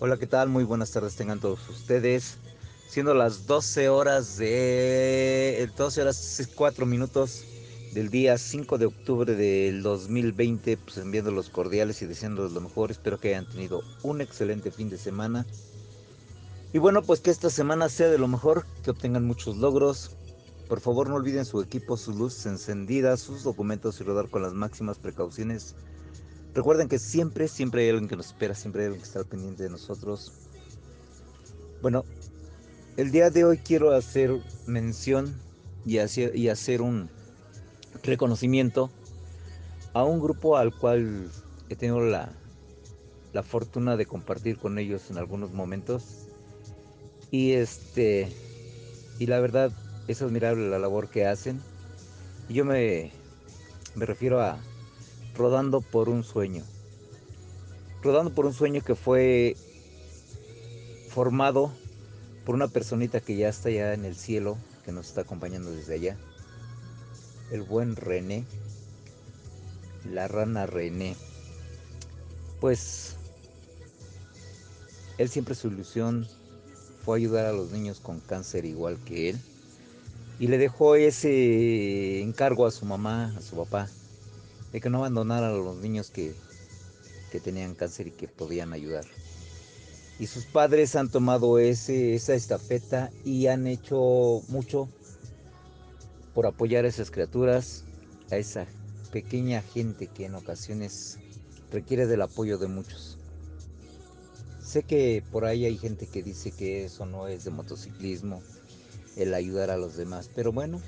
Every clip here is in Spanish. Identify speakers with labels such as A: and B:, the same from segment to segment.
A: Hola, ¿qué tal? Muy buenas tardes tengan todos ustedes. Siendo las 12 horas de 12 horas 4 minutos del día 5 de octubre del 2020, pues enviando los cordiales y deseándoles lo mejor. Espero que hayan tenido un excelente fin de semana. Y bueno, pues que esta semana sea de lo mejor, que obtengan muchos logros. Por favor, no olviden su equipo, sus luces encendidas, sus documentos y rodar con las máximas precauciones Recuerden que siempre, siempre hay alguien que nos espera, siempre hay alguien que está pendiente de nosotros. Bueno, el día de hoy quiero hacer mención y hacer, y hacer un reconocimiento a un grupo al cual he tenido la, la fortuna de compartir con ellos en algunos momentos. Y este, y la verdad es admirable la labor que hacen. Y yo me, me refiero a rodando por un sueño. Rodando por un sueño que fue formado por una personita que ya está allá en el cielo, que nos está acompañando desde allá. El buen René, la rana René. Pues él siempre su ilusión fue ayudar a los niños con cáncer igual que él. Y le dejó ese encargo a su mamá, a su papá, de que no abandonaran a los niños que, que tenían cáncer y que podían ayudar. Y sus padres han tomado ese, esa estafeta y han hecho mucho por apoyar a esas criaturas, a esa pequeña gente que en ocasiones requiere del apoyo de muchos. Sé que por ahí hay gente que dice que eso no es de motociclismo, el ayudar a los demás, pero bueno,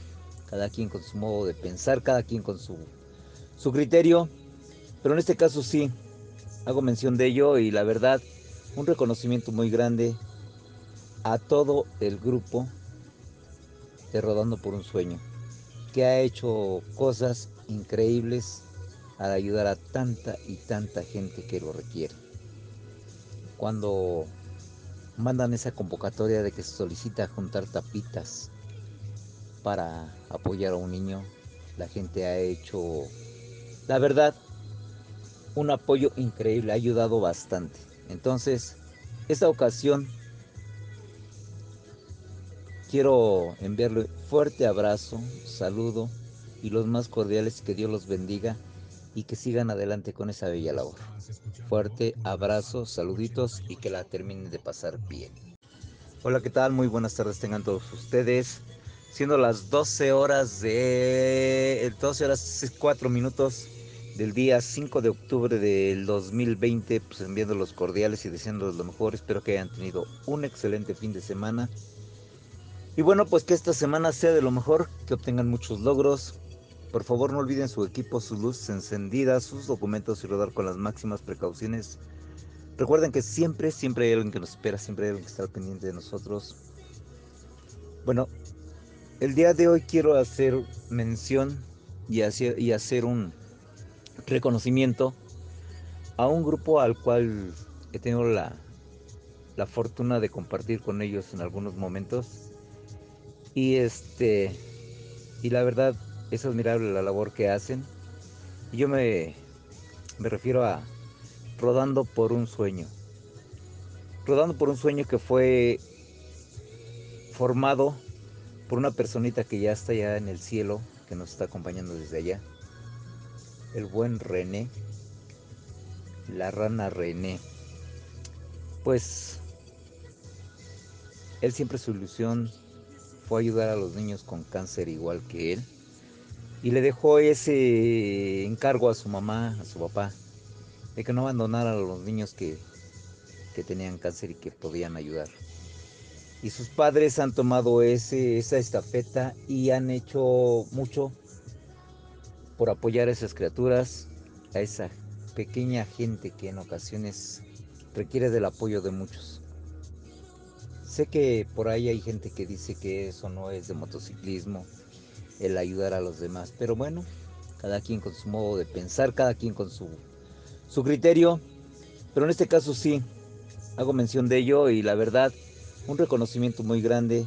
A: cada quien con su modo de pensar, cada quien con su su criterio, pero en este caso sí, hago mención de ello y la verdad, un reconocimiento muy grande a todo el grupo de Rodando por un Sueño, que ha hecho cosas increíbles al ayudar a tanta y tanta gente que lo requiere. Cuando mandan esa convocatoria de que se solicita juntar tapitas para apoyar a un niño, la gente ha hecho la verdad, un apoyo increíble, ha ayudado bastante. Entonces, esta ocasión quiero enviarle fuerte abrazo, saludo y los más cordiales que Dios los bendiga y que sigan adelante con esa bella labor. Fuerte abrazo, saluditos y que la terminen de pasar bien. Hola, ¿qué tal? Muy buenas tardes tengan todos ustedes. Siendo las 12 horas de 12 horas 4 minutos del día 5 de octubre del 2020, pues enviando los cordiales y deseándoles lo mejor. Espero que hayan tenido un excelente fin de semana. Y bueno, pues que esta semana sea de lo mejor, que obtengan muchos logros. Por favor, no olviden su equipo, sus luces encendidas, sus documentos y rodar con las máximas precauciones. Recuerden que siempre, siempre hay alguien que nos espera, siempre hay alguien que está pendiente de nosotros. Bueno, el día de hoy quiero hacer mención y hacer, y hacer un, reconocimiento a un grupo al cual he tenido la, la fortuna de compartir con ellos en algunos momentos. Y este y la verdad es admirable la labor que hacen. Y yo me, me refiero a rodando por un sueño. Rodando por un sueño que fue formado por una personita que ya está allá en el cielo, que nos está acompañando desde allá el buen René, la rana René, pues él siempre su ilusión fue ayudar a los niños con cáncer igual que él. Y le dejó ese encargo a su mamá, a su papá, de que no abandonaran a los niños que, que tenían cáncer y que podían ayudar. Y sus padres han tomado ese, esa estafeta y han hecho mucho por apoyar a esas criaturas, a esa pequeña gente que en ocasiones requiere del apoyo de muchos. Sé que por ahí hay gente que dice que eso no es de motociclismo, el ayudar a los demás, pero bueno, cada quien con su modo de pensar, cada quien con su, su criterio, pero en este caso sí, hago mención de ello y la verdad, un reconocimiento muy grande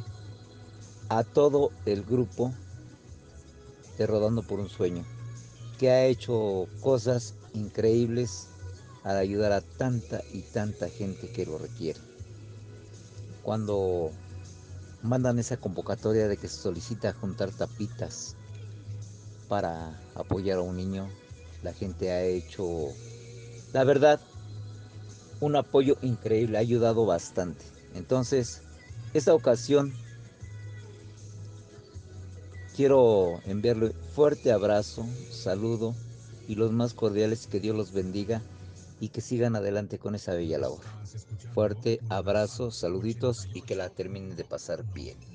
A: a todo el grupo de Rodando por un Sueño que ha hecho cosas increíbles al ayudar a tanta y tanta gente que lo requiere. Cuando mandan esa convocatoria de que se solicita juntar tapitas para apoyar a un niño, la gente ha hecho, la verdad, un apoyo increíble, ha ayudado bastante. Entonces, esta ocasión quiero enviarle fuerte abrazo, saludo y los más cordiales que Dios los bendiga y que sigan adelante con esa bella labor. Fuerte abrazo, saluditos y que la terminen de pasar bien.